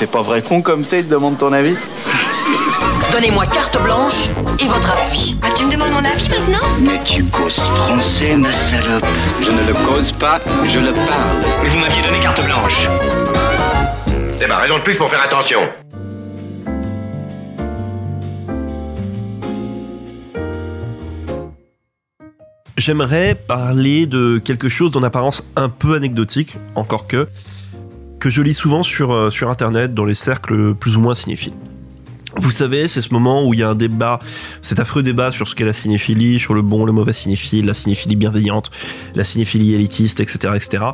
C'est pas vrai con comme t'es, demande ton avis Donnez-moi carte blanche et votre appui. Ah, tu me demandes mon avis maintenant Mais tu causes français, ma salope. Je ne le cause pas, je le parle. Mais vous m'aviez donné carte blanche. C'est ma raison de plus pour faire attention. J'aimerais parler de quelque chose d'en apparence un peu anecdotique, encore que, que je lis souvent sur, euh, sur internet dans les cercles plus ou moins cinéphiles. Vous savez, c'est ce moment où il y a un débat, cet affreux débat sur ce qu'est la cinéphilie, sur le bon, le mauvais cinéphile, la cinéphilie bienveillante, la cinéphilie élitiste, etc., etc.,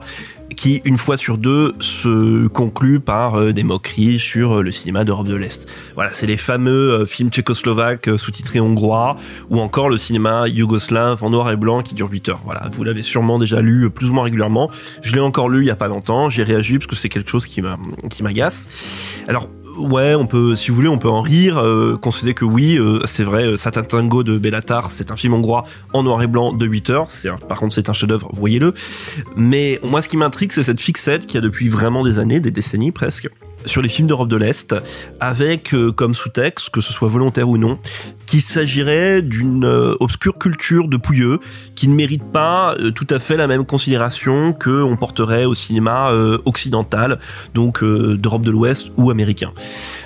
qui, une fois sur deux, se conclut par euh, des moqueries sur euh, le cinéma d'Europe de l'Est. Voilà, c'est les fameux euh, films tchécoslovaques sous-titrés hongrois, ou encore le cinéma yougoslave en noir et blanc qui dure 8 heures. Voilà, vous l'avez sûrement déjà lu plus ou moins régulièrement. Je l'ai encore lu il y a pas longtemps, j'ai réagi parce que c'est quelque chose qui m'agace. Alors, ouais, on peut, si vous voulez, on peut en rire, euh, considérer que oui, euh, c'est vrai, euh, Satan Tango de Bellatar, c'est un film hongrois en noir et blanc de 8 heures. C'est, par contre, c'est un chef-d'œuvre, voyez-le. Mais moi, ce qui m'intrigue, c'est cette fixette qui a depuis vraiment des années, des décennies presque, sur les films d'Europe de l'Est, avec euh, comme sous-texte, que ce soit volontaire ou non, qu'il s'agirait d'une euh, obscure culture de pouilleux qui ne mérite pas euh, tout à fait la même considération que on porterait au cinéma occidental, donc d'Europe de l'Ouest ou américain.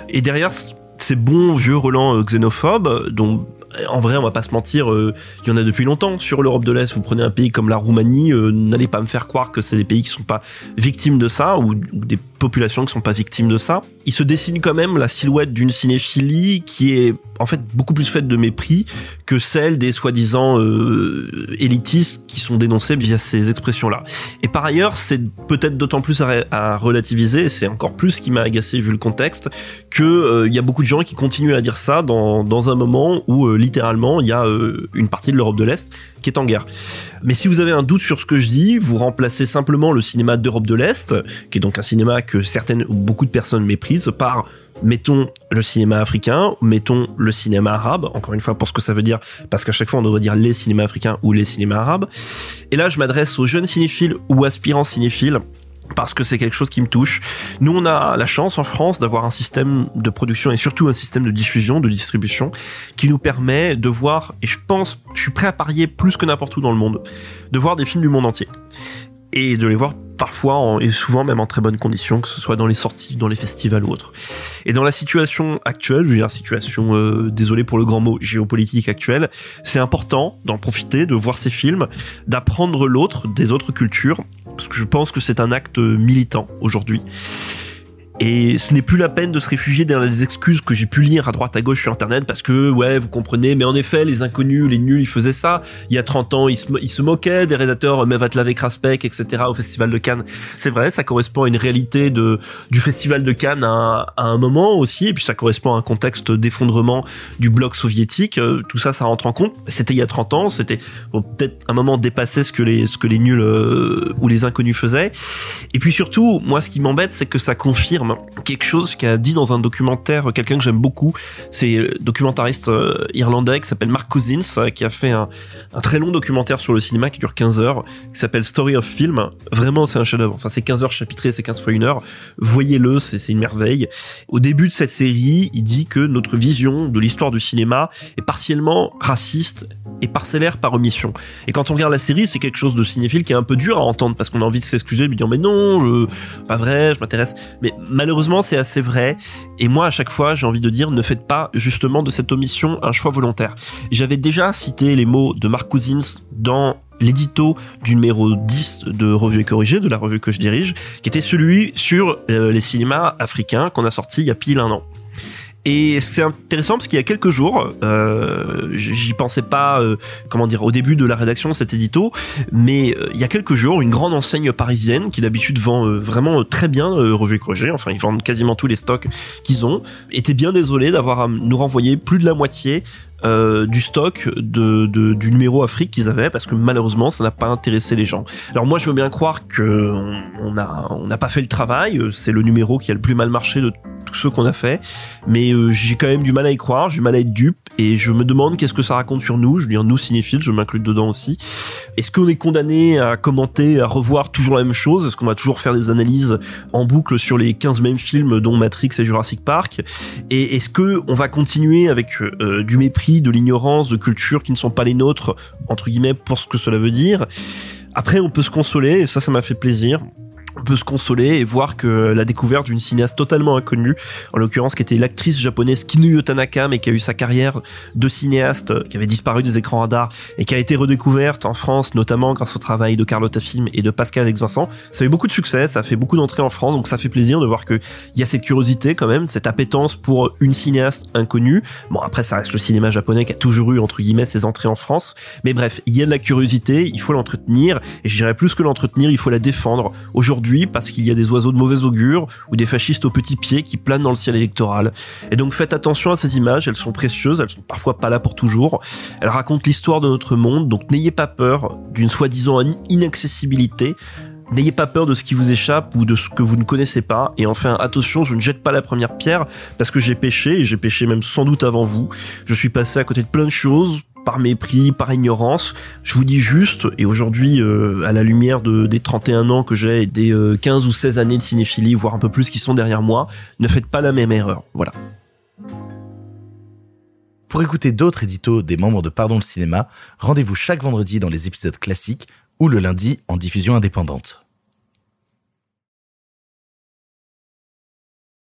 Et derrière ces bons vieux relents xénophobes, dont en vrai, on va pas se mentir, euh, il y en a depuis longtemps sur l'Europe de l'Est. Vous prenez un pays comme la Roumanie, euh, n'allez pas me faire croire que c'est des pays qui sont pas victimes de ça ou des populations qui sont pas victimes de ça. Il se dessine quand même la silhouette d'une cinéphilie qui est en fait beaucoup plus faite de mépris que celle des soi-disant euh, élitistes qui sont dénoncés via ces expressions-là. Et par ailleurs, c'est peut-être d'autant plus à, relativiser, c'est encore plus ce qui m'a agacé vu le contexte, que il y a beaucoup de gens qui continuent à dire ça dans, dans un moment où littéralement, il y a euh, une partie de l'Europe de l'Est qui est en guerre. Mais si vous avez un doute sur ce que je dis, vous remplacez simplement le cinéma d'Europe de l'Est, qui est donc un cinéma que certaines ou beaucoup de personnes méprisent, par mettons le cinéma africain, mettons le cinéma arabe, encore une fois pour ce que ça veut dire, parce qu'à chaque fois on devrait dire les cinémas africains ou les cinémas arabes. Et là je m'adresse aux jeunes cinéphiles ou aspirants cinéphiles parce que c'est quelque chose qui me touche. Nous, on a la chance en France d'avoir un système de production et surtout un système de diffusion, de distribution, qui nous permet de voir, et je pense, je suis prêt à parier plus que n'importe où dans le monde, de voir des films du monde entier. Et de les voir parfois et souvent même en très bonnes conditions, que ce soit dans les sorties, dans les festivals ou autres. Et dans la situation actuelle, je veux dire situation, euh, désolé pour le grand mot, géopolitique actuelle, c'est important d'en profiter, de voir ces films, d'apprendre l'autre, des autres cultures, parce que je pense que c'est un acte militant aujourd'hui. Et ce n'est plus la peine de se réfugier derrière les excuses que j'ai pu lire à droite à gauche sur internet parce que ouais vous comprenez mais en effet les inconnus les nuls ils faisaient ça. Il y a 30 ans ils se, ils se moquaient des réalisateurs Mevatlav et Kraspek etc au festival de Cannes. C'est vrai ça correspond à une réalité de du festival de Cannes à, à un moment aussi et puis ça correspond à un contexte d'effondrement du bloc soviétique. Euh, tout ça ça rentre en compte. C'était il y a 30 ans c'était peut-être un moment dépassé ce que les ce que les nuls euh, ou les inconnus faisaient. Et puis surtout moi ce qui m'embête c'est que ça confirme quelque chose qu'a dit dans un documentaire quelqu'un que j'aime beaucoup. C'est documentariste euh, irlandais qui s'appelle Mark Cousins, euh, qui a fait un, très long documentaire sur le cinéma qui dure 15 heures, qui s'appelle Story of Film. Vraiment, c'est un chef-d'œuvre. Enfin, c'est 15 heures chapitrées, c'est 15 fois une heure. Voyez-le, c'est une merveille. Au début de cette série, il dit que notre vision de l'histoire du cinéma est partiellement raciste et parcellaire par omission. Et quand on regarde la série, c'est quelque chose de cinéphile qui est un peu dur à entendre parce qu'on a envie de s'excuser, de dire mais non, pas vrai, je m'intéresse. Mais malheureusement, c'est assez vrai. Et moi, à chaque fois, j'ai envie de dire, ne faites pas justement de cette omission un choix volontaire. J'avais déjà cité les mots de Mark Cousins dans l'édito du numéro 10 de Revue et Corrigée, de la revue que je dirige, qui était celui sur euh, les cinémas africains qu'on a sorti il y a pile un an. Et c'est intéressant parce qu'il y a quelques jours, euh, j'y pensais pas, euh, comment dire, au début de la rédaction cet édito, mais euh, il y a quelques jours, une grande enseigne parisienne qui d'habitude vend euh, vraiment très bien Revue Creuset, enfin ils vendent quasiment tous les stocks qu'ils ont, était bien désolé d'avoir à nous renvoyer plus de la moitié euh, du stock de, de, du numéro Afrique qu'ils avaient parce que malheureusement ça n'a pas intéressé les gens. Alors moi je veux bien croire que on a on n'a pas fait le travail, c'est le numéro qui a le plus mal marché de ceux qu'on a fait, mais euh, j'ai quand même du mal à y croire, j'ai du mal à être dupe. Et je me demande qu'est-ce que ça raconte sur nous. Je veux dire nous cinéphiles, je m'inclus dedans aussi. Est-ce qu'on est condamné à commenter, à revoir toujours la même chose? Est-ce qu'on va toujours faire des analyses en boucle sur les 15 mêmes films dont Matrix et Jurassic Park? Et est-ce que on va continuer avec euh, du mépris, de l'ignorance, de cultures qui ne sont pas les nôtres entre guillemets pour ce que cela veut dire? Après, on peut se consoler, et ça, ça m'a fait plaisir on peut se consoler et voir que la découverte d'une cinéaste totalement inconnue, en l'occurrence qui était l'actrice japonaise Kinu Tanaka, mais qui a eu sa carrière de cinéaste, qui avait disparu des écrans radars et qui a été redécouverte en France, notamment grâce au travail de Carlotta Film et de Pascal Alex Vincent. Ça a eu beaucoup de succès, ça a fait beaucoup d'entrées en France, donc ça fait plaisir de voir qu'il y a cette curiosité quand même, cette appétence pour une cinéaste inconnue. Bon après ça reste le cinéma japonais qui a toujours eu entre guillemets ses entrées en France, mais bref, il y a de la curiosité, il faut l'entretenir et je dirais plus que l'entretenir, il faut la défendre. Aujourd'hui parce qu'il y a des oiseaux de mauvais augure ou des fascistes aux petits pieds qui planent dans le ciel électoral. Et donc faites attention à ces images, elles sont précieuses, elles sont parfois pas là pour toujours. Elles racontent l'histoire de notre monde, donc n'ayez pas peur d'une soi-disant inaccessibilité. N'ayez pas peur de ce qui vous échappe ou de ce que vous ne connaissez pas. Et enfin, attention, je ne jette pas la première pierre parce que j'ai péché et j'ai péché même sans doute avant vous. Je suis passé à côté de plein de choses par mépris, par ignorance. Je vous dis juste, et aujourd'hui, euh, à la lumière de, des 31 ans que j'ai des 15 euh, ou 16 années de cinéphilie, voire un peu plus qui sont derrière moi, ne faites pas la même erreur. Voilà. Pour écouter d'autres éditos des membres de Pardon le cinéma, rendez-vous chaque vendredi dans les épisodes classiques ou le lundi en diffusion indépendante.